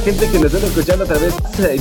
la gente que nos está escuchando otra vez,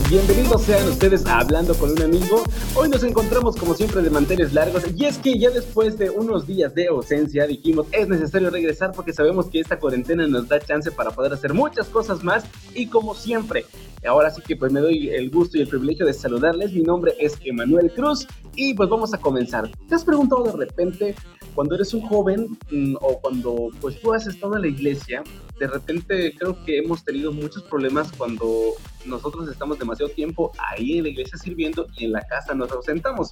bienvenidos sean ustedes a Hablando con un amigo. Hoy nos encontramos como siempre de manteles largos y es que ya después de unos días de ausencia dijimos es necesario regresar porque sabemos que esta cuarentena nos da chance para poder hacer muchas cosas más y como siempre, ahora sí que pues me doy el gusto y el privilegio de saludarles. Mi nombre es Emanuel Cruz y pues vamos a comenzar. ¿Te has preguntado de repente cuando eres un joven mm, o cuando pues tú has estado en la iglesia, de repente creo que hemos tenido muchos problemas cuando nosotros estamos demasiado tiempo ahí en la iglesia sirviendo y en la casa nos ausentamos.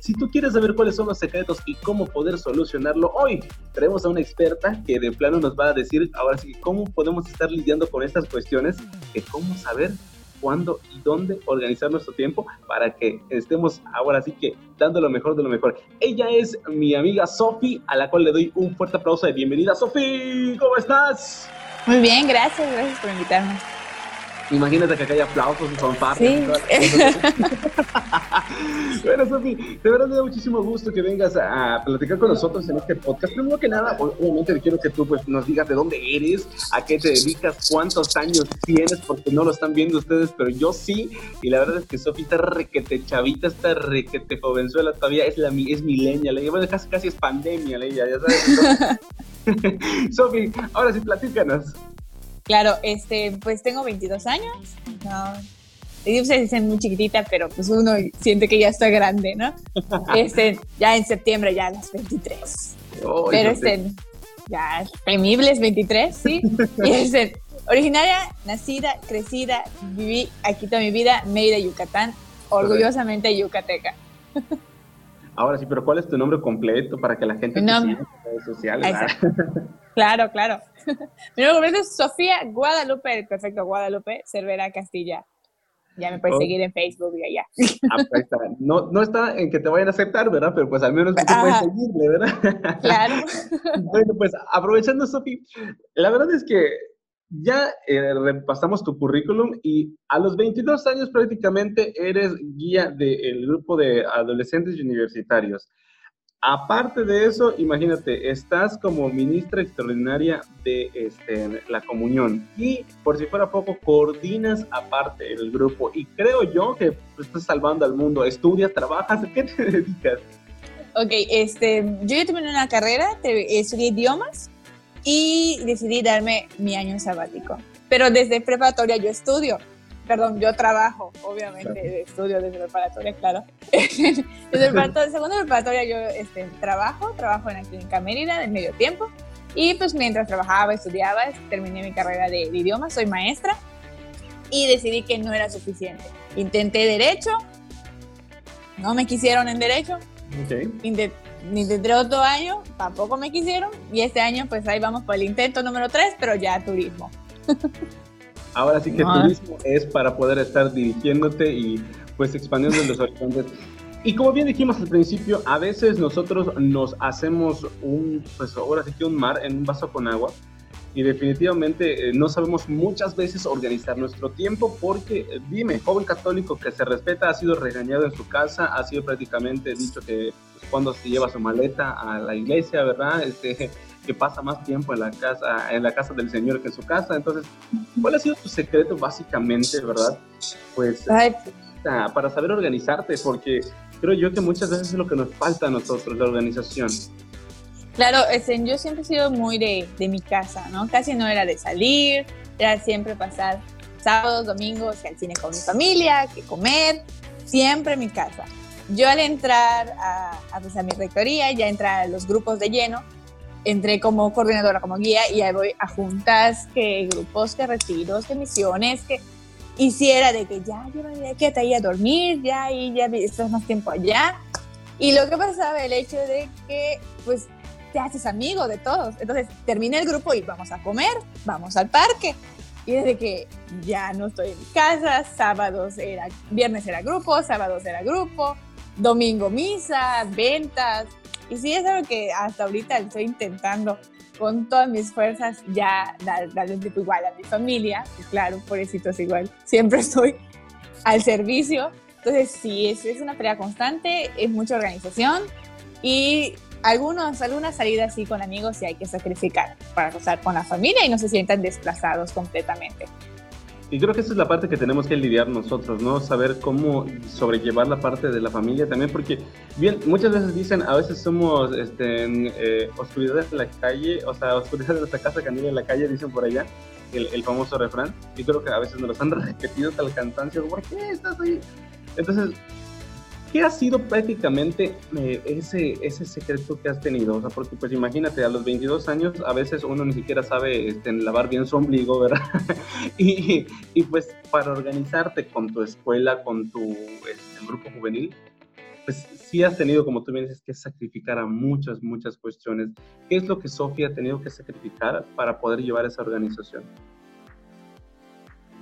Si tú quieres saber cuáles son los secretos y cómo poder solucionarlo hoy, tenemos a una experta que de plano nos va a decir ahora sí cómo podemos estar lidiando con estas cuestiones, que cómo saber cuándo y dónde organizar nuestro tiempo para que estemos ahora sí que dando lo mejor de lo mejor. Ella es mi amiga Sofi, a la cual le doy un fuerte aplauso de bienvenida. Sofi, ¿cómo estás? Muy bien, gracias, gracias por invitarme. Imagínate que acá hay aplausos y fanfarras. Sí. bueno, Sofi, de verdad me da muchísimo gusto que vengas a platicar con nosotros en este podcast. Primero que nada, obviamente quiero que tú pues, nos digas de dónde eres, a qué te dedicas, cuántos años tienes, porque no lo están viendo ustedes, pero yo sí. Y la verdad es que Sofi está requete chavita, está requete jovenzuela todavía, es, la, es milenia. Bueno, casi, casi es pandemia, ella, ya sabes. Sofi, ahora sí, platícanos. Claro, este, pues tengo 22 años. No, se dice muy chiquitita, pero pues uno siente que ya estoy grande, ¿no? Este, ya en septiembre ya a las 23. pero este, ya temibles 23, ¿sí? y este, originaria, nacida, crecida, viví aquí toda mi vida, Mérida, Yucatán, orgullosamente yucateca. Ahora sí, pero ¿cuál es tu nombre completo para que la gente no, te siga en redes sociales? Claro, claro. Mi nombre completo es Sofía Guadalupe, perfecto Guadalupe, Cervera Castilla. Ya me puedes oh. seguir en Facebook y allá. Ah, pues. No, no está en que te vayan a aceptar, ¿verdad? Pero pues al menos te puedes seguirle, ¿verdad? Claro. bueno, pues aprovechando, Sofía, la verdad es que ya eh, repasamos tu currículum y a los 22 años prácticamente eres guía del grupo de adolescentes universitarios. Aparte de eso, imagínate, estás como ministra extraordinaria de este, la comunión y por si fuera poco, coordinas aparte el grupo y creo yo que estás salvando al mundo, estudias, trabajas, ¿a qué te dedicas? Ok, este, yo ya terminé una carrera, estudié idiomas y decidí darme mi año sabático. Pero desde preparatoria yo estudio, perdón, yo trabajo, obviamente, estudio desde preparatoria, claro. desde el segundo preparatoria yo este, trabajo, trabajo en la clínica Mérida de medio tiempo. Y pues mientras trabajaba, estudiaba, terminé mi carrera de, idiomas, soy maestra y decidí que no era suficiente. Intenté derecho, no me quisieron en derecho. Okay. Intenté otro año, tampoco me quisieron. Y este año, pues ahí vamos por el intento número 3, pero ya turismo. Ahora sí que turismo es para poder estar dirigiéndote y pues expandiendo los horizontes. Y como bien dijimos al principio, a veces nosotros nos hacemos un, pues ahora sí que un mar en un vaso con agua y definitivamente eh, no sabemos muchas veces organizar nuestro tiempo porque, eh, dime, joven católico que se respeta ha sido regañado en su casa, ha sido prácticamente dicho que pues, cuando se lleva su maleta a la iglesia, ¿verdad? Este, que pasa más tiempo en la casa, en la casa del Señor que en su casa. Entonces, ¿cuál ha sido tu secreto básicamente, verdad? Pues para saber organizarte, porque creo yo que muchas veces es lo que nos falta a nosotros, la organización. Claro, yo siempre he sido muy de, de mi casa, ¿no? Casi no era de salir, era siempre pasar sábados, domingos al cine con mi familia, que comer, siempre en mi casa. Yo al entrar a, a, pues, a mi rectoría, ya entrar a los grupos de lleno, entré como coordinadora, como guía, y ahí voy a juntas, que grupos, que retiros, que misiones, que hiciera de que ya, yo me que te a dormir, ya, y ya estás más tiempo allá. Y lo que pasaba, el hecho de que, pues, te haces amigo de todos. Entonces, termina el grupo y vamos a comer, vamos al parque. Y desde que ya no estoy en casa, sábados era, viernes era grupo, sábados era grupo, domingo misa, ventas, y sí, es algo que hasta ahorita estoy intentando con todas mis fuerzas ya darle un tipo igual a mi familia. Y claro, es igual. Siempre estoy al servicio. Entonces, sí, es, es una pelea constante, es mucha organización y algunos, algunas salidas sí con amigos sí hay que sacrificar para estar con la familia y no se sientan desplazados completamente. Y creo que esa es la parte que tenemos que lidiar nosotros, ¿no? Saber cómo sobrellevar la parte de la familia también, porque bien, muchas veces dicen, a veces somos este, eh, oscuridad en la calle, o sea, oscuridad de nuestra casa, candila en la calle, dicen por allá, el, famoso refrán. Y creo que a veces nos lo han repetido hasta el cansancio, ¿por qué estás ahí? Entonces, ¿Qué ha sido prácticamente eh, ese, ese secreto que has tenido? O sea, porque pues imagínate, a los 22 años a veces uno ni siquiera sabe este, lavar bien su ombligo, ¿verdad? y, y, pues para organizarte con tu escuela, con tu este, grupo juvenil, pues sí has tenido, como tú bien dices, que sacrificar a muchas, muchas cuestiones. ¿Qué es lo que Sofía ha tenido que sacrificar para poder llevar esa organización?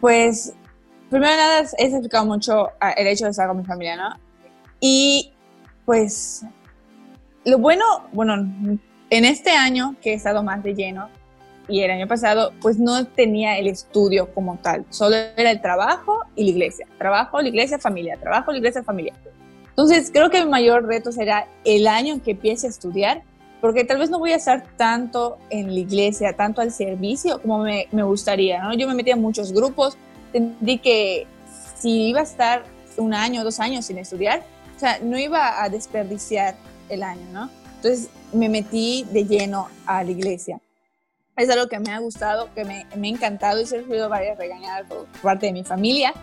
Pues, primero nada, he sacrificado mucho ah, el hecho de estar con mi familia, ¿no? Y pues lo bueno, bueno, en este año que he estado más de lleno y el año pasado, pues no tenía el estudio como tal, solo era el trabajo y la iglesia, trabajo, la iglesia, familia, trabajo, la iglesia, familia. Entonces creo que mi mayor reto será el año en que empiece a estudiar, porque tal vez no voy a estar tanto en la iglesia, tanto al servicio como me, me gustaría, ¿no? Yo me metí en muchos grupos, entendí que si iba a estar un año, dos años sin estudiar, o sea, no iba a desperdiciar el año, ¿no? Entonces me metí de lleno a la iglesia. Es algo que me ha gustado, que me, me ha encantado y he recibido varias regañadas por parte de mi familia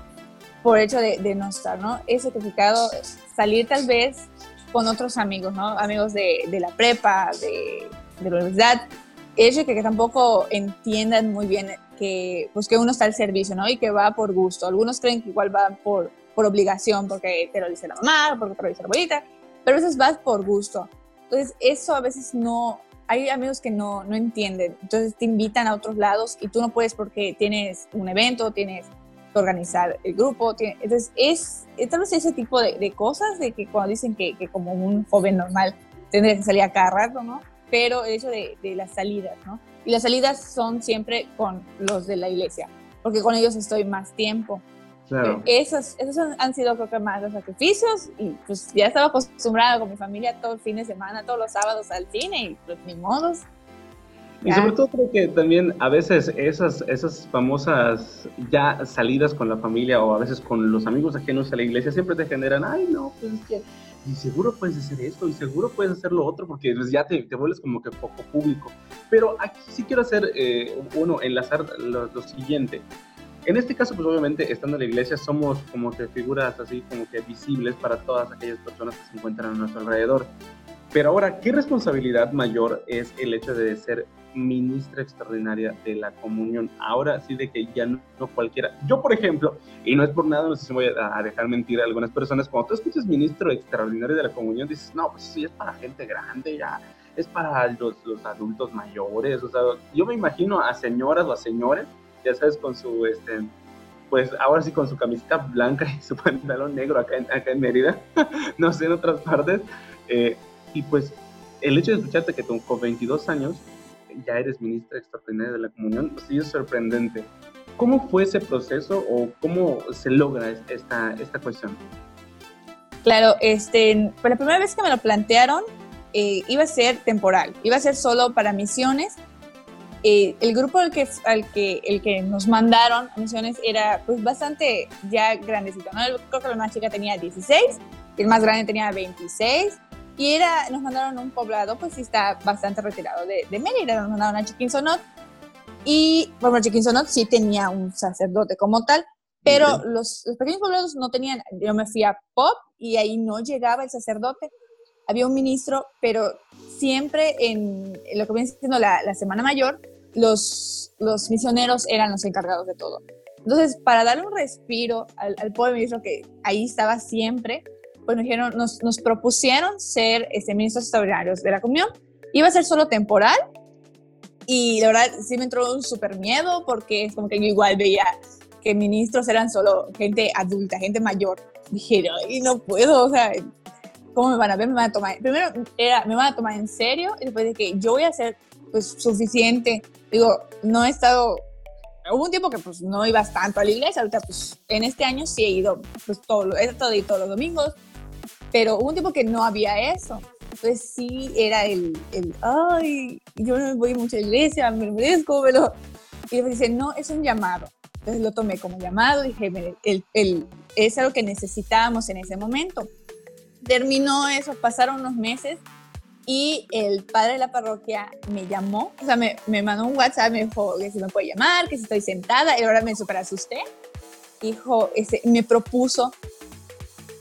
por hecho de, no estar, ¿no? He certificado salir tal vez con otros amigos, ¿no? Amigos de, de la prepa, de, de, la universidad. Hecho que, que tampoco entiendan muy bien que, pues que uno está al servicio, ¿no? Y que va por gusto. Algunos creen que igual va por, por obligación, porque te lo dice la mamá, porque te lo dice la abuelita, pero a veces vas por gusto. Entonces, eso a veces no, hay amigos que no, no entienden, entonces te invitan a otros lados y tú no puedes porque tienes un evento, tienes que organizar el grupo, entonces es, tal vez ese tipo de, de, cosas de que cuando dicen que, que, como un joven normal tendría que salir a cada rato, ¿no? Pero el hecho de, de las salidas, ¿no? Y las salidas son siempre con los de la iglesia, porque con ellos estoy más tiempo. Claro. Esos, esos han, sido creo que más los sacrificios y pues ya estaba acostumbrada con mi familia todo el fin de semana, todos los sábados al cine y pues ni modos. Y sobre todo creo que también a veces esas, esas famosas ya salidas con la familia o a veces con los amigos ajenos a la iglesia siempre te generan, ay no, pues es que y seguro puedes hacer esto y seguro puedes hacer lo otro porque pues, ya te, te vuelves como que poco público. Pero aquí sí quiero hacer, eh, uno, enlazar lo, lo siguiente. En este caso, pues obviamente, estando en la iglesia, somos como que figuras así como que visibles para todas aquellas personas que se encuentran a nuestro alrededor. Pero ahora, ¿qué responsabilidad mayor es el hecho de ser ministra extraordinaria de la comunión? Ahora sí de que ya no, cualquiera. Yo, por ejemplo, y no es por nada, no sé si voy a, dejar mentir a algunas personas, cuando tú escuchas ministro extraordinario de la comunión, dices, no, pues sí, es para gente grande, ya es para los, los adultos mayores. O sea, yo me imagino a señoras o a señores ya sabes, con su, este, pues ahora sí con su camiseta blanca y su pantalón negro acá en, acá en Mérida, no sé, en otras partes. Eh, y pues el hecho de escucharte que con 22 años ya eres ministra extraordinaria de la comunión, pues sí es sorprendente. ¿Cómo fue ese proceso o cómo se logra esta, esta cuestión? Claro, este, por la primera vez que me lo plantearon, eh, iba a ser temporal, iba a ser solo para misiones eh, el grupo al que, al que, el que nos mandaron a misiones era pues bastante ya grandecito, ¿no? Creo que la más chica tenía 16, el más grande tenía 26, y era, nos mandaron a un poblado, pues sí está bastante retirado de, de Mérida, nos mandaron a Chiquinzonot, y bueno, Chiquinzonot sí tenía un sacerdote como tal, pero los, los, pequeños poblados no tenían, yo me fui a Pop y ahí no llegaba el sacerdote, había un ministro, pero siempre en, lo que viene siendo la, la Semana Mayor, los, los misioneros eran los encargados de todo. Entonces, para darle un respiro al, al pobre ministro que ahí estaba siempre, pues nos, dijeron, nos, nos propusieron ser este, ministros extraordinarios de la comunión. Iba a ser solo temporal y la verdad sí me entró un súper miedo porque es como que yo igual veía que ministros eran solo gente adulta, gente mayor. Dije, y no puedo, o sea, ¿cómo me van a ver? Me van a tomar. Primero era, me van a tomar en serio y después de que yo voy a ser pues suficiente. Digo, no he estado, hubo un tiempo que pues no ibas tanto a la iglesia, ahorita pues en este año sí he ido, pues todo, he estado ahí todos los domingos, pero hubo un tiempo que no había eso. pues sí era el, el ay, yo no voy mucho a la iglesia, me merezco, pero... Y me dice, no, es un llamado. Entonces lo tomé como llamado, dije, el, el, es algo que necesitábamos en ese momento. Terminó eso, pasaron unos meses y el padre de la parroquia me llamó, o sea, me, me mandó un WhatsApp, me dijo que si me puede llamar, que si estoy sentada, y ahora me super asusté. Dijo, ese, me propuso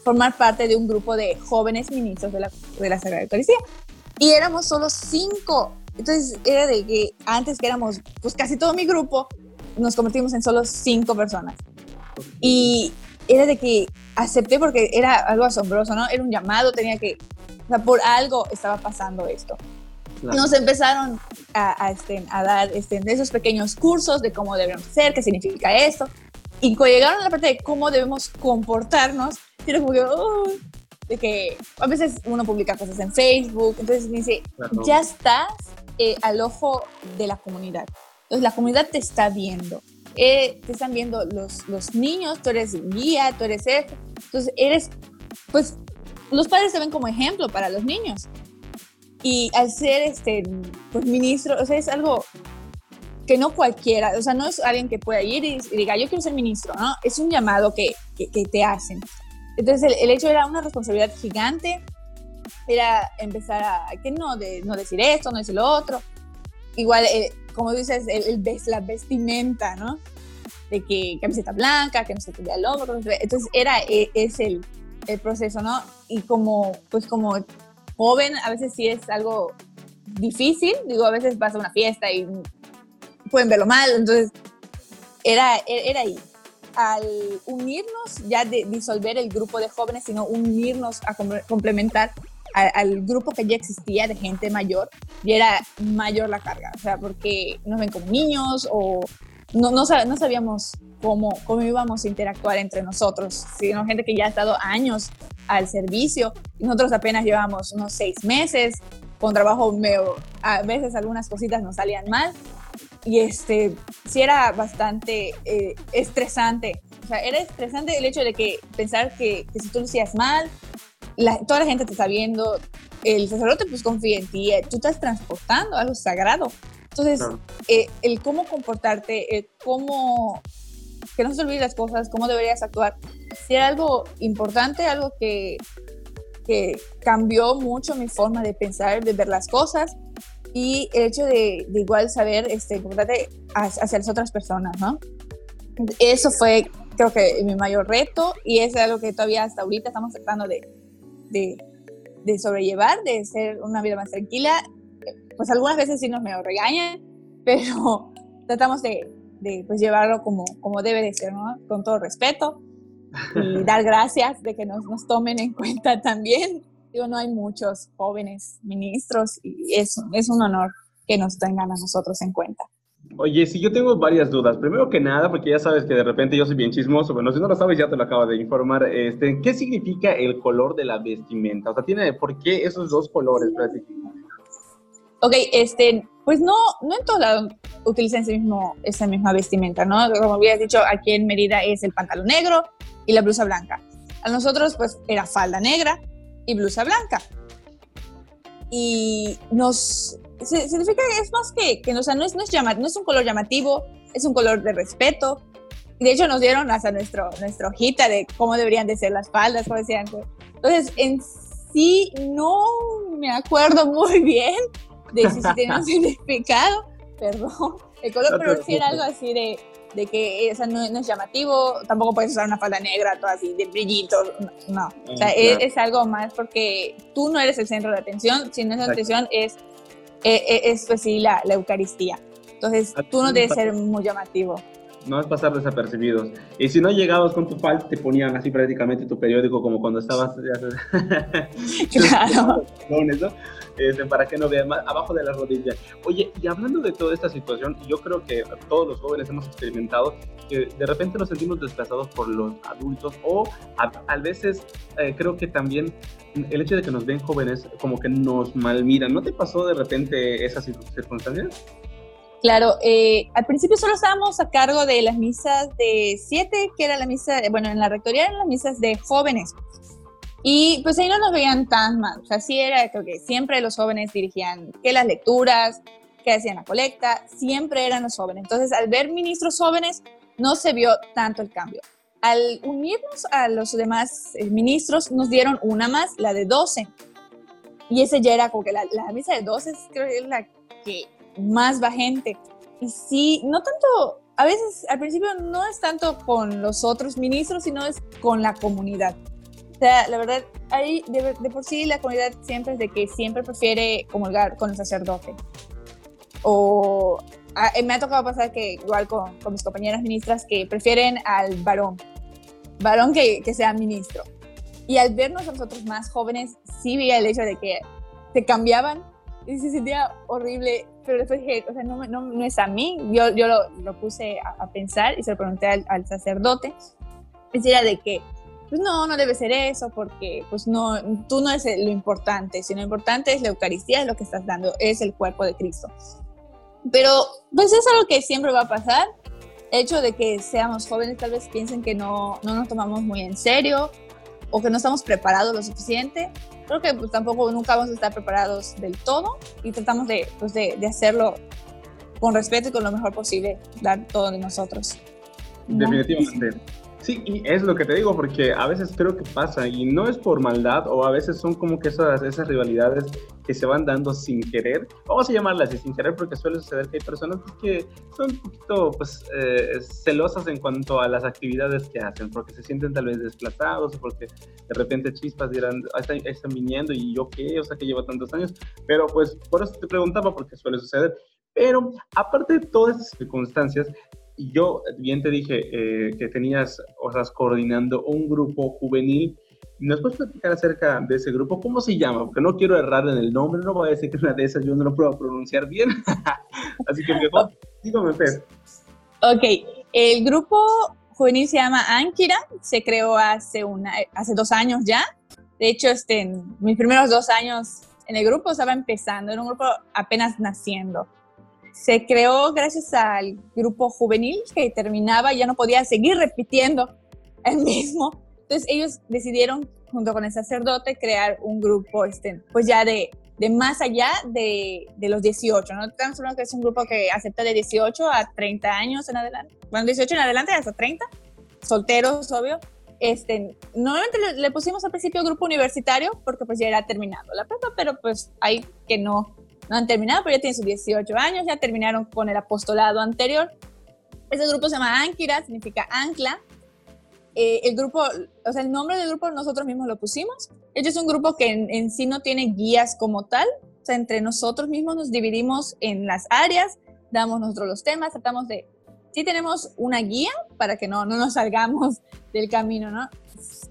formar parte de un grupo de jóvenes ministros de la, de la Sagrada Eucaristía. Y éramos solo cinco. Entonces era de que antes que éramos, pues casi todo mi grupo, nos convertimos en solo cinco personas. Y era de que acepté porque era algo asombroso, ¿no? Era un llamado, tenía que, o sea, por algo estaba pasando esto. Nos empezaron a, a, este, a dar este, esos pequeños cursos de cómo debemos ser, qué significa esto. Y cuando llegaron a la parte de cómo debemos comportarnos, era como que, de que a veces uno publica cosas en Facebook, entonces me dice, ya estás eh, al ojo de la comunidad. Entonces la comunidad te está viendo. Eh, te están viendo los, los niños, tú eres guía, tú eres esto. Entonces eres, pues, los padres se ven como ejemplo para los niños. Y al ser este, pues, ministro, o sea, es algo que no cualquiera, o sea, no es alguien que pueda ir y, diga, yo quiero ser ministro, ¿no? Es un llamado que, que, te hacen. Entonces, el, el, hecho era una responsabilidad gigante, era empezar a, que no, de, no decir esto, no decir lo otro. Igual, eh, como dices, el, el, la vestimenta, ¿no? De que camiseta blanca, que no se te vea el hombro. Entonces, era, e, es el, el proceso, ¿no? Y como, pues como joven, a veces sí es algo difícil, digo, a veces vas a una fiesta y pueden verlo mal, entonces era, era ahí. Al unirnos, ya de disolver el grupo de jóvenes, sino unirnos a complementar al, grupo que ya existía de gente mayor, y era mayor la carga, o sea, porque nos ven como niños o no, no, no sabíamos cómo, cómo íbamos a interactuar entre nosotros, sino gente que ya ha estado años al servicio, y nosotros apenas llevamos unos seis meses, con trabajo medio, a veces algunas cositas nos salían mal, y este, sí era bastante eh, estresante. O sea, era estresante el hecho de que pensar que, si tú lo hacías mal, toda la gente te está viendo, el sacerdote pues confía en ti, eh, tú estás transportando algo sagrado. Entonces, eh, el cómo comportarte, el cómo, que no se olviden las cosas, cómo deberías actuar, sí era algo importante, algo que, que cambió mucho mi forma de pensar, de ver las cosas y el hecho de, de igual saber este, comportarte hacia las otras personas, ¿no? Eso fue, creo que, mi mayor reto y es algo que todavía hasta ahorita estamos tratando de, de, de sobrellevar, de ser una vida más tranquila. Pues algunas veces sí nos me regañan, pero tratamos de, de pues, llevarlo como, como debe de ser, ¿no? Con todo respeto y dar gracias de que nos, nos tomen en cuenta también digo, no hay muchos jóvenes ministros y es, es un honor que nos tengan a nosotros en cuenta. Oye, si yo tengo varias dudas. Primero que nada, porque ya sabes que de repente yo soy bien chismoso, bueno, si no lo sabes ya te lo acabo de informar, este, ¿qué significa el color de la vestimenta? O sea, tiene, ¿por qué esos dos colores prácticamente? Ok, este, pues no, no en todos lados utilizan ese mismo, esa misma vestimenta, ¿no? Como habías dicho, aquí en Mérida es el pantalón negro y la blusa blanca. A nosotros, pues, era falda negra, y blusa blanca. Y nos significa que es más que, que o sea, no, es, no, es no es un color llamativo, es un color de respeto. De hecho nos dieron hasta nuestro, nuestra hojita de cómo deberían de ser las faldas, como decían. Entonces, en sí no me acuerdo muy bien de si, si tiene un significado, perdón, el color, pero sí era algo así de, de que esa no, es llamativo, tampoco puedes usar una falda negra, toda así, de brillito, no. O sea, mm, es, algo más porque tú no eres el centro de atención, sino esa atención es, es, es, pues sí, la, la Eucaristía. Entonces, tú no debes ser muy llamativo no es pasar desapercibidos. Y si no llegabas con tu falda, te ponían así prácticamente tu periódico como cuando estabas... claro. Este, para que no vean más abajo de la rodilla. Oye, y hablando de toda esta situación, yo creo que todos los jóvenes hemos experimentado que de repente nos sentimos desplazados por los adultos o a, veces eh, creo que también el hecho de que nos ven jóvenes como que nos malmiran. ¿No te pasó de repente esas circunstancias? Claro, eh, al principio solo estábamos a cargo de las misas de siete, que era la misa, bueno, en la rectoría eran las misas de jóvenes. Y pues ahí no nos veían tan mal, o sea, sí era creo que siempre los jóvenes dirigían que las lecturas, que hacían la colecta, siempre eran los jóvenes. Entonces, al ver ministros jóvenes, no se vio tanto el cambio. Al unirnos a los demás eh, ministros, nos dieron una más, la de 12. Y ese ya era como que la, la misa de 12 creo que es la que más va gente. Y sí, no tanto, a veces al principio no es tanto con los otros ministros, sino es con la comunidad. Sea, la verdad, ahí de, de por sí la comunidad siempre es de que siempre prefiere comulgar con el sacerdote. O eh, me ha tocado pasar que igual con, con, mis compañeras ministras que prefieren al varón, varón que, que sea ministro. Y al vernos a nosotros más jóvenes, sí vi el hecho de que se cambiaban y se sentía horrible, pero después dije, o sea, no, no, no es a mí, yo, yo lo, lo puse a, a, pensar y se lo pregunté al, al sacerdote, decía de que, pues no, no debe ser eso, porque pues no, tú no es lo importante, sino lo importante es la Eucaristía, es lo que estás dando, es el cuerpo de Cristo. Pero pues es algo que siempre va a pasar. El hecho de que seamos jóvenes tal vez piensen que no, no nos tomamos muy en serio o que no estamos preparados lo suficiente. Creo que pues, tampoco nunca vamos a estar preparados del todo y tratamos de, pues, de, de hacerlo con respeto y con lo mejor posible, dar todo de nosotros. Definitivamente. Sí, y es lo que te digo, porque a veces creo que pasa, y no es por maldad, o a veces son como que esas, esas rivalidades que se van dando sin querer, vamos a llamarlas así, sin querer, porque suele suceder que hay personas que son un poquito pues, eh, celosas en cuanto a las actividades que hacen, porque se sienten tal vez desplazados, porque de repente chispas dirán, ah, están, viniendo y yo qué, o sea, que llevo tantos años, pero pues por eso te preguntaba, porque suele suceder. Pero aparte de todas esas circunstancias, y yo bien te dije eh, que tenías, o sea, coordinando un grupo juvenil. ¿Nos puedes platicar acerca de ese grupo? ¿Cómo se llama? Porque no quiero errar en el nombre, no voy a decir que una de esas yo no lo puedo pronunciar bien. Así que mejor, dígame, Fer. Ok, el grupo juvenil se llama Ankira, se creó hace, una, hace dos años ya. De hecho, este, mis primeros dos años en el grupo estaba empezando, era un grupo apenas naciendo se creó gracias al grupo juvenil que terminaba ya no podía seguir repitiendo el mismo. Entonces ellos decidieron, junto con el sacerdote, crear un grupo, este, pues ya de, de más allá de, de, los 18, ¿no? Estamos hablando que es un grupo que acepta de 18 a 30 años en adelante. Bueno, 18 en adelante hasta 30, solteros, obvio. Este, normalmente le, le pusimos al principio grupo universitario porque pues ya era terminado la prepa, pero pues hay que no no han terminado, pero ya tienen sus 18 años, ya terminaron con el apostolado anterior. Ese grupo se llama Ankira, significa ancla. Eh, el grupo, o sea, el nombre del grupo nosotros mismos lo pusimos. Ellos es un grupo que en, en, sí no tiene guías como tal. O sea, entre nosotros mismos nos dividimos en las áreas, damos nosotros los temas, tratamos de... Sí tenemos una guía para que no, no nos salgamos del camino, ¿no?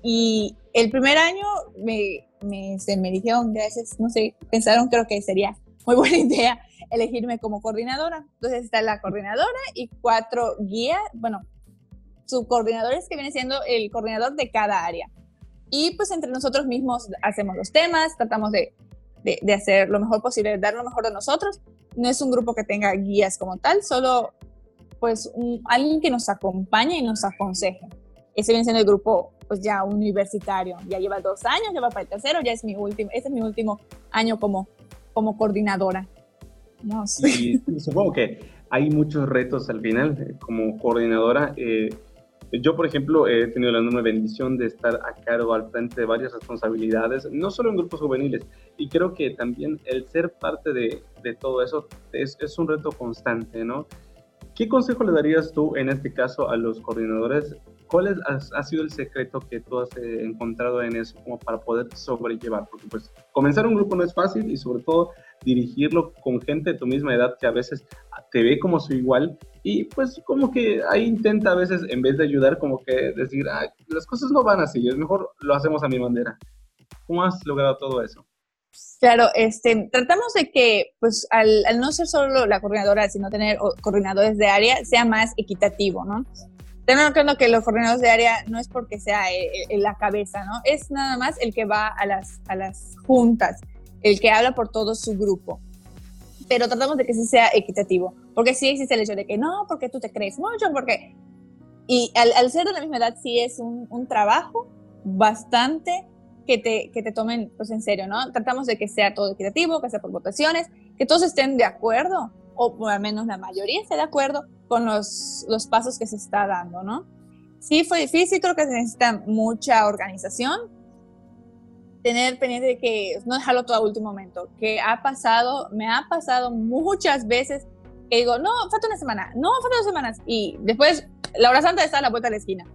Y el primer año me, me, se me dijeron, gracias, no sé, pensaron creo que sería muy buena idea elegirme como coordinadora. Entonces está la coordinadora y cuatro guías, bueno, subcoordinadores que viene siendo el coordinador de cada área. Y pues entre nosotros mismos hacemos los temas, tratamos de, de, hacer lo mejor posible, dar lo mejor de nosotros. No es un grupo que tenga guías como tal, solo pues un, alguien que nos acompañe y nos aconseje. Ese viene siendo el grupo pues ya universitario, ya lleva dos años, ya va para el tercero, ya es mi último, este es mi último año como como coordinadora. No sé. Y, supongo que hay muchos retos al final eh, como coordinadora. Eh, yo, por ejemplo, he tenido la enorme bendición de estar a cargo al frente de varias responsabilidades, no solo en grupos juveniles, y creo que también el ser parte de, de todo eso es, es, un reto constante, ¿no? ¿Qué consejo le darías tú en este caso a los coordinadores ¿Cuál es, ha sido el secreto que tú has eh, encontrado en eso como para poder sobrellevar? Porque pues comenzar un grupo no es fácil y sobre todo dirigirlo con gente de tu misma edad que a veces te ve como su igual y pues como que ahí intenta a veces en vez de ayudar como que decir, ah, las cosas no van así, es mejor lo hacemos a mi manera. ¿Cómo has logrado todo eso? Claro, este, tratamos de que, pues, al, al, no ser solo la coordinadora, sino tener coordinadores de área, sea más equitativo, ¿no? Tengo que que los coordinadores de área no es porque sea en eh, eh, la cabeza, ¿no? Es nada más el que va a las, a las juntas, el que habla por todo su grupo. Pero tratamos de que sí sea equitativo, porque sí existe el hecho de que no, porque tú te crees mucho, porque... Y al, al ser de la misma edad sí es un, un trabajo bastante que te, que te tomen pues, en serio, ¿no? Tratamos de que sea todo equitativo, que sea por votaciones, que todos estén de acuerdo, o al menos la mayoría esté de acuerdo con los, los pasos que se está dando, ¿no? Sí, fue difícil, creo que se necesita mucha organización, tener pendiente de que no dejarlo todo a último momento, que ha pasado, me ha pasado muchas veces que digo, no, falta una semana, no, falta dos semanas, y después la hora santa está a la vuelta de la esquina.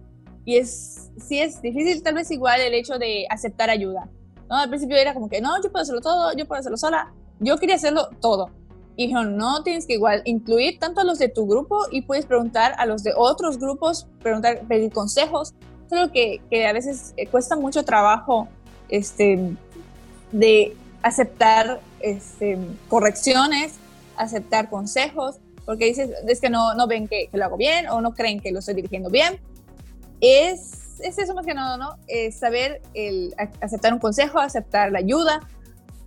Y es, sí es difícil tal vez igual el hecho de aceptar ayuda. ¿no? Al principio era como que, no, yo puedo hacerlo todo, yo puedo hacerlo sola. Yo quería hacerlo todo. Y dijeron, no, tienes que igual incluir tanto a los de tu grupo y puedes preguntar a los de otros grupos, preguntar, pedir consejos. Algo que, que a veces eh, cuesta mucho trabajo este, de aceptar este, correcciones, aceptar consejos, porque dices, es que no, no ven que, que, lo hago bien o no creen que lo estoy dirigiendo bien es, es eso más que nada, ¿no? Es saber el, aceptar un consejo, aceptar la ayuda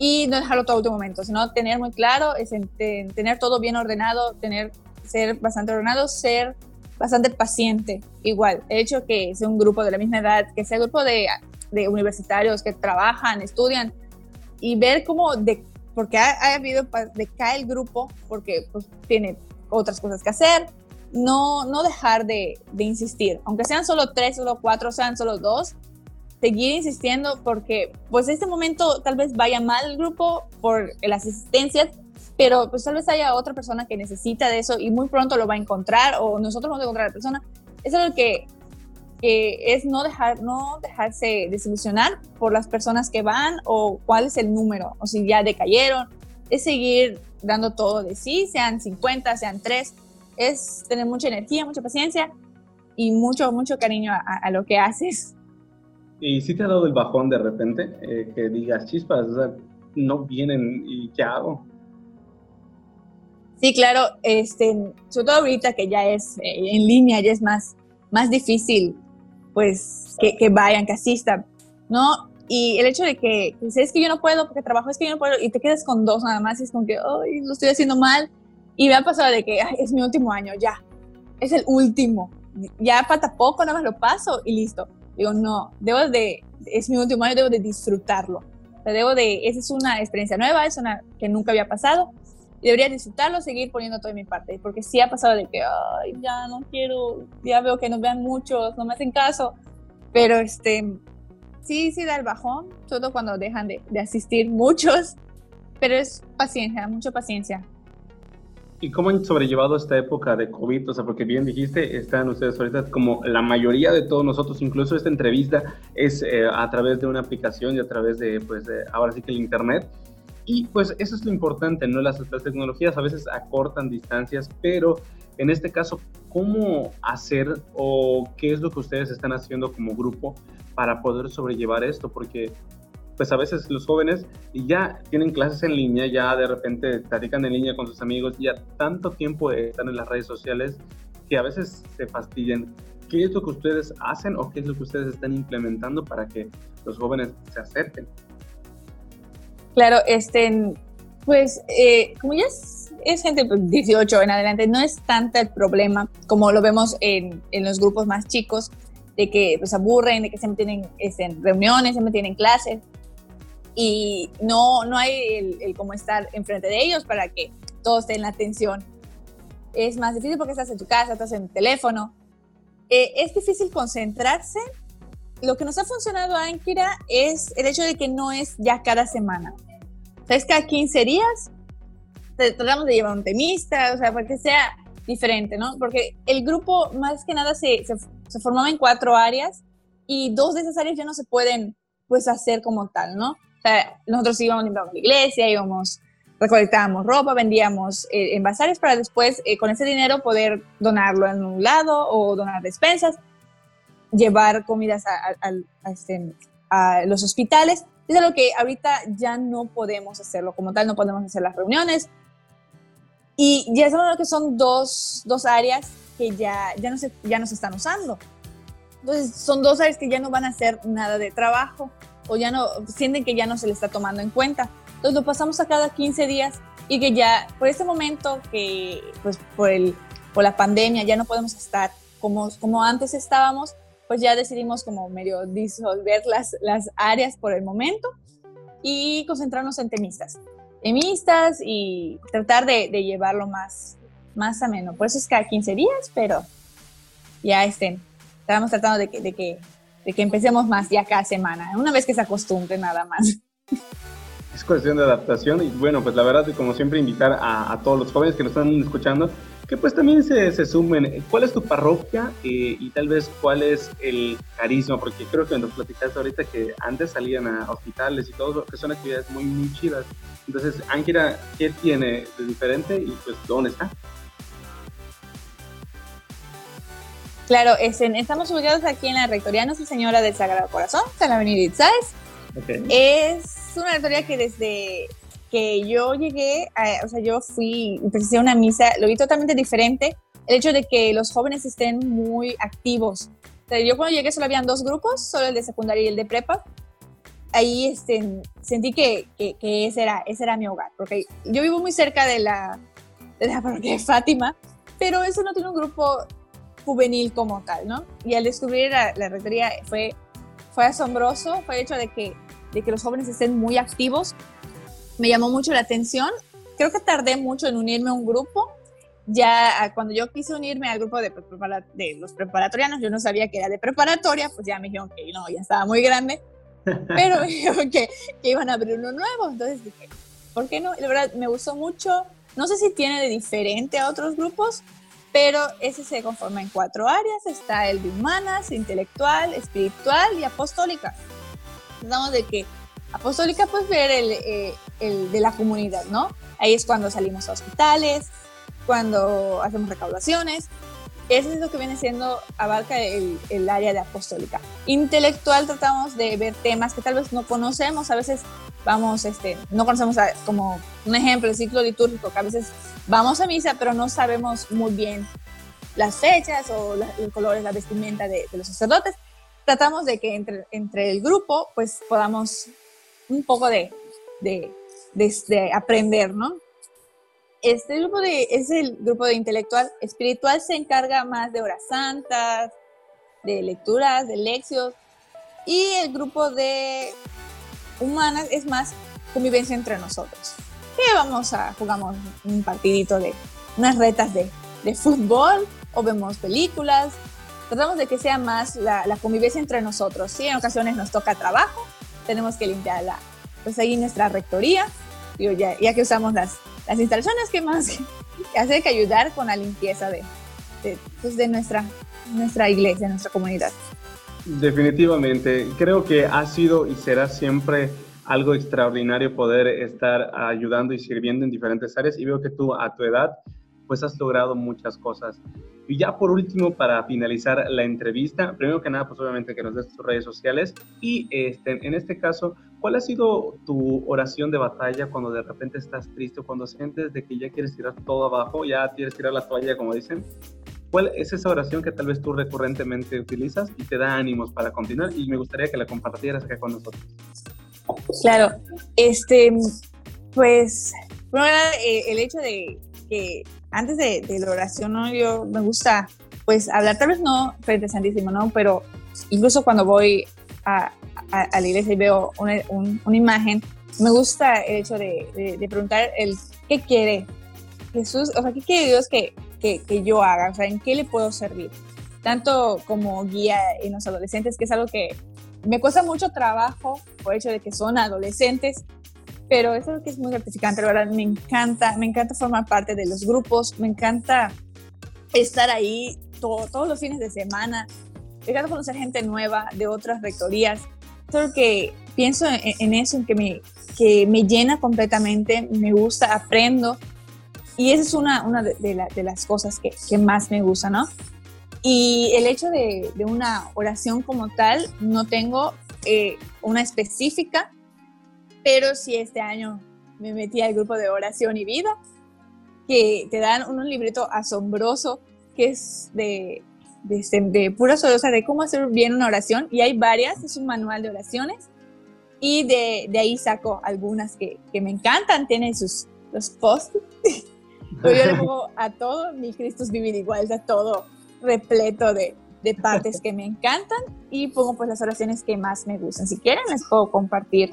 y no dejarlo todo a último momento, sino tener muy claro, es tener todo bien ordenado, tener, ser bastante ordenado, ser bastante paciente. Igual, el hecho que sea un grupo de la misma edad, que sea un grupo de, de universitarios que trabajan, estudian y ver cómo, de, porque ha, ha habido, decae el grupo porque pues, tiene otras cosas que hacer, no, no dejar de, de, insistir, aunque sean solo tres, solo cuatro, sean solo dos, seguir insistiendo porque pues en este momento tal vez vaya mal el grupo por las asistencias, pero pues tal vez haya otra persona que necesita de eso y muy pronto lo va a encontrar o nosotros vamos a encontrar a la persona. Eso es lo que, que es no, dejar, no dejarse desilusionar por las personas que van o cuál es el número, o si ya decayeron, es seguir dando todo de sí, sean 50, sean 3, es tener mucha energía, mucha paciencia y mucho, mucho cariño a, lo que haces. ¿Y si te ha dado el bajón de repente? Eh, que digas, chispas, o sea, no vienen y ¿qué hago? Sí, claro, este, sobre todo ahorita que ya es eh, en línea, ya es más, más difícil, pues, que, que, vayan, que asistan, ¿no? Y el hecho de que, que es que yo no puedo porque trabajo, es que yo no puedo, y te quedas con dos nada más, y es como que, ay, lo estoy haciendo mal, y me ha pasado de que es mi último año, ya, es el último, ya falta poco, nada más lo paso y listo. Digo, no, debo de, es mi último año, debo de disfrutarlo. O sea, debo de, esa es una experiencia nueva, es una que nunca había pasado. Y debería disfrutarlo, seguir poniendo todo mi parte, porque sí ha pasado de que, ay, ya no quiero, ya veo que nos vean muchos, no me hacen caso, pero este, sí, sí da el bajón, todo cuando dejan de, de asistir muchos, pero es paciencia, mucha paciencia. ¿Y cómo han sobrellevado esta época de COVID? O sea, porque bien dijiste, están ustedes ahorita como la mayoría de todos nosotros, incluso esta entrevista es eh, a través de una aplicación y a través de, pues, ahora sí que el Internet. Y pues eso es lo importante, ¿no? Las, las tecnologías a veces acortan distancias, pero en este caso, ¿cómo hacer o qué es lo que ustedes están haciendo como grupo para poder sobrellevar esto? Porque pues a veces los jóvenes ya tienen clases en línea, ya de repente platican en línea con sus amigos, ya tanto tiempo están en las redes sociales que a veces se fastidian. ¿Qué es lo que ustedes hacen o qué es lo que ustedes están implementando para que los jóvenes se acerquen? Claro, este, pues eh, como ya es, gente pues, 18 en adelante, no es tanto el problema como lo vemos en, en los grupos más chicos, de que pues aburren, de que siempre tienen este, reuniones, siempre tienen clases y no, no hay el, el cómo estar enfrente de ellos para que todos estén la atención. Es más difícil porque estás en tu casa, estás en el teléfono. Eh, es difícil concentrarse. Lo que nos ha funcionado, Ankira, es el hecho de que no es ya cada semana. O sea, es cada 15 días. Tratamos de llevar un temista, o sea, para que sea diferente, ¿no? Porque el grupo, más que nada, se, se, se formaba en cuatro áreas y dos de esas áreas ya no se pueden, pues, hacer como tal, ¿no? Nosotros íbamos limpiando la iglesia, íbamos, recolectábamos ropa, vendíamos eh, en bazares para después eh, con ese dinero poder donarlo en un lado o donar despensas, llevar comidas a, este, a los hospitales. Es lo que ahorita ya no podemos hacerlo como tal, no podemos hacer las reuniones. Y ya lo que son dos, dos áreas que ya, ya, no se, ya no se están usando. Entonces, son dos áreas que ya no van a hacer nada de trabajo o ya no, sienten que ya no se le está tomando en cuenta. Entonces lo pasamos a cada 15 días y que ya por ese momento que pues por, el, por la pandemia ya no podemos estar como, como antes estábamos, pues ya decidimos como medio disolver las, las áreas por el momento y concentrarnos en temistas. Temistas y tratar de, llevarlo más, más ameno. Por eso es cada 15 días, pero ya estén. Estamos tratando de que, de que empecemos más ya cada semana, una vez que se acostumbre nada más. Es cuestión de adaptación y bueno, pues la verdad, como siempre, invitar a, a todos los jóvenes que nos están escuchando que pues también se, se sumen. ¿Cuál es tu parroquia eh, y tal vez cuál es el carisma? Porque creo que nos platicaste ahorita que antes salían a hospitales y todo, que son actividades muy, muy chidas. Entonces, Ángela, ¿qué tiene de diferente y pues dónde está? Claro, estamos ubicados aquí en la Rectoría Nuestra Señora del Sagrado Corazón, en la Avenida Itzáez. Es una rectoría que desde que yo llegué, o sea, yo fui y presencié una misa, lo vi totalmente diferente, el hecho de que los jóvenes estén muy activos. O sea, yo cuando llegué solo habían dos grupos, solo el de secundaria y el de prepa. Ahí este, sentí que, que, ese, era, ese era mi hogar, porque yo vivo muy cerca de la, de la parroquia de Fátima, pero eso no tiene un grupo juvenil como tal, ¿no? Y al descubrir la, la rectoría fue, fue asombroso, fue el hecho de que, de que los jóvenes estén muy activos me llamó mucho la atención. Creo que tardé mucho en unirme a un grupo. Ya ah, cuando yo quise unirme al grupo de, de los preparatorianos, yo no sabía que era de preparatoria, pues ya me dijeron que no, ya estaba muy grande, pero que, que iban a abrir uno nuevo. Entonces dije, ¿por qué no? La verdad, me gustó mucho. No sé si tiene de diferente a otros grupos, pero ese se conforma en cuatro áreas. Está el de humanas, intelectual, espiritual y apostólica. Hablamos de que apostólica, pues ver eh, el, de la comunidad, ¿no? Ahí es cuando salimos a hospitales, cuando hacemos recaudaciones. Eso es lo que viene siendo, abarca el, el, área de apostólica. Intelectual tratamos de ver temas que tal vez no conocemos, a veces vamos, este, no conocemos como un ejemplo, el ciclo litúrgico, que a veces vamos a misa, pero no sabemos muy bien las fechas o los colores, la vestimenta de, de, los sacerdotes. Tratamos de que entre, entre el grupo pues podamos un poco de, de, aprender, ¿no? Este grupo de, es el grupo de intelectual. Espiritual se encarga más de horas santas, de lecturas, de lecciones. Y el grupo de humanas es más convivencia entre nosotros. Que vamos a, jugamos un partidito de unas retas de, de fútbol o vemos películas. Tratamos de que sea más la, la convivencia entre nosotros. Sí, en ocasiones nos toca trabajo, tenemos que limpiar la, pues ahí nuestra rectoría, ya, ya que usamos las, las instalaciones, ¿qué más que hacer que ayudar con la limpieza de, de, pues de nuestra, nuestra iglesia, nuestra comunidad? Definitivamente, creo que ha sido y será siempre algo extraordinario poder estar ayudando y sirviendo en diferentes áreas y veo que tú a tu edad pues has logrado muchas cosas. Y ya por último, para finalizar la entrevista, primero que nada, pues obviamente que nos des tus redes sociales y este, en este caso, ¿cuál ha sido tu oración de batalla cuando de repente estás triste o cuando sientes de que ya quieres tirar todo abajo, ya quieres tirar la toalla, como dicen? ¿Cuál es esa oración que tal vez tú recurrentemente utilizas y te da ánimos para continuar? Y me gustaría que la compartieras acá con nosotros. Claro, este, pues, bueno, eh, el hecho de que antes de, la oración, ¿no? Yo me gusta, pues, hablar, tal vez no frente a Santísimo, ¿no? Pero incluso cuando voy a, a, la iglesia y veo una, una, imagen, me gusta el hecho de, de, preguntar el qué quiere Jesús, o sea, qué quiere Dios que, que, que, yo haga, o sea, en qué le puedo servir. Tanto como guía en los adolescentes, que es algo que me cuesta mucho trabajo por el hecho de que son adolescentes, pero eso es que es muy gratificante, la verdad, me encanta, me encanta formar parte de los grupos, me encanta estar ahí todos los fines de semana, me encanta conocer gente nueva de otras rectorías, solo que pienso en, eso, en que me, que me llena completamente, me gusta, aprendo, y esa es una, una de, de, las cosas que, que, más me gusta, ¿no? Y el hecho de, de una oración como tal, no tengo eh, una específica, pero sí este año me metí al grupo de oración y vida, que te dan un, librito asombroso que es de, de, este, de pura o de cómo hacer bien una oración, y hay varias, es un manual de oraciones, y de, de ahí saco algunas que, que, me encantan, tienen sus los posts, yo le pongo a todo, mi Cristo vivir igual, está todo repleto de, de partes que me encantan y pongo pues las oraciones que más me gustan. Si quieren les puedo compartir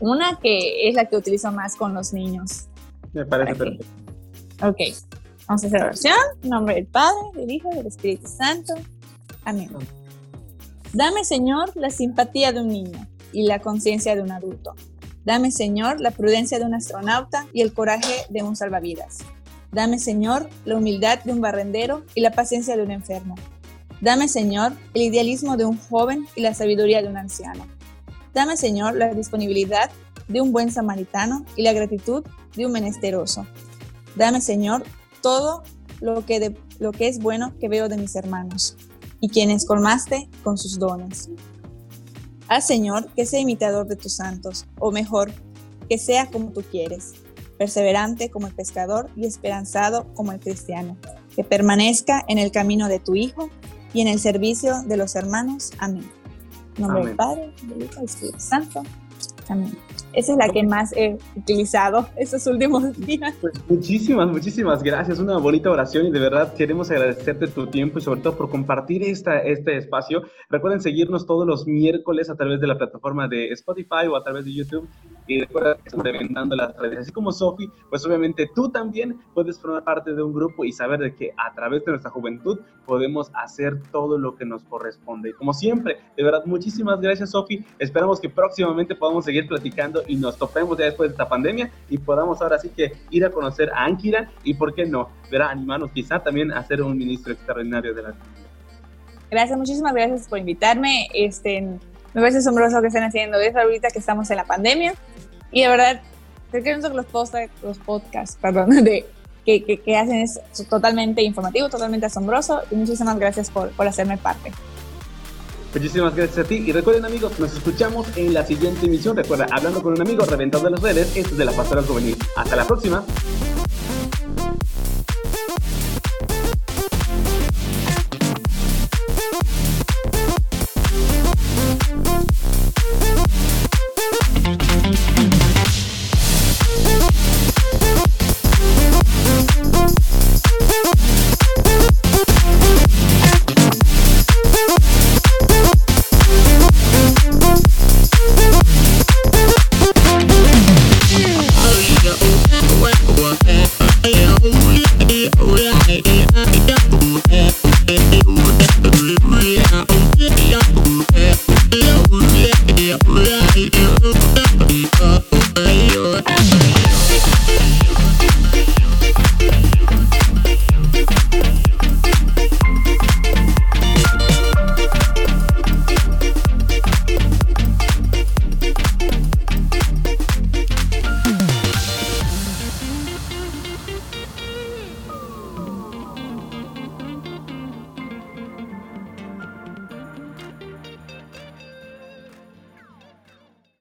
una que es la que utilizo más con los niños. Me parece perfecto. Ok, vamos a hacer oración. En nombre del Padre, del Hijo y del Espíritu Santo. Amén. Dame, Señor, la simpatía de un niño y la conciencia de un adulto. Dame, Señor, la prudencia de un astronauta y el coraje de un salvavidas. Dame, Señor, la humildad de un barrendero y la paciencia de un enfermo. Dame, Señor, el idealismo de un joven y la sabiduría de un anciano. Dame, Señor, la disponibilidad de un buen samaritano y la gratitud de un menesteroso. Dame, Señor, todo lo que, lo que es bueno que veo de mis hermanos y quienes colmaste con sus dones. Haz, Señor, que sea imitador de tus santos, o mejor, que sea como tú quieres, perseverante como el pescador y esperanzado como el cristiano, que permanezca en el camino de tu Hijo y en el servicio de los hermanos. Amén. En nombre del Padre, del Hijo y del Espíritu Santo. Amén. Esa es la que más he utilizado estos últimos días. Pues muchísimas, muchísimas gracias. Una bonita oración y de verdad queremos agradecerte tu tiempo y sobre todo por compartir esta, este espacio. Recuerden seguirnos todos los miércoles a través de la plataforma de Spotify o a través de YouTube. Y recuerda que estamos reventando las redes. Así como Sofi, pues obviamente tú también puedes formar parte de un grupo y saber de que a través de nuestra juventud podemos hacer todo lo que nos corresponde. Y como siempre, de verdad, muchísimas gracias, Sofi. Esperamos que próximamente podamos seguir platicando y nos topemos ya después de esta pandemia y podamos ahora sí que ir a conocer a Ankira y, ¿por qué no? Verá, animarnos quizá también a ser un ministro extraordinario de la Gracias, muchísimas gracias por invitarme. Este, me parece asombroso que estén haciendo eso ahorita que estamos en la pandemia. Y de verdad, creo que los, post, los podcasts perdón, de, que, que, hacen es totalmente informativo, totalmente asombroso. Y muchísimas gracias por, por hacerme parte. Muchísimas gracias a ti y recuerden amigos, nos escuchamos en la siguiente emisión. Recuerda, hablando con un amigo, reventando las redes, esto es de la Pastora Juvenil. Hasta la próxima.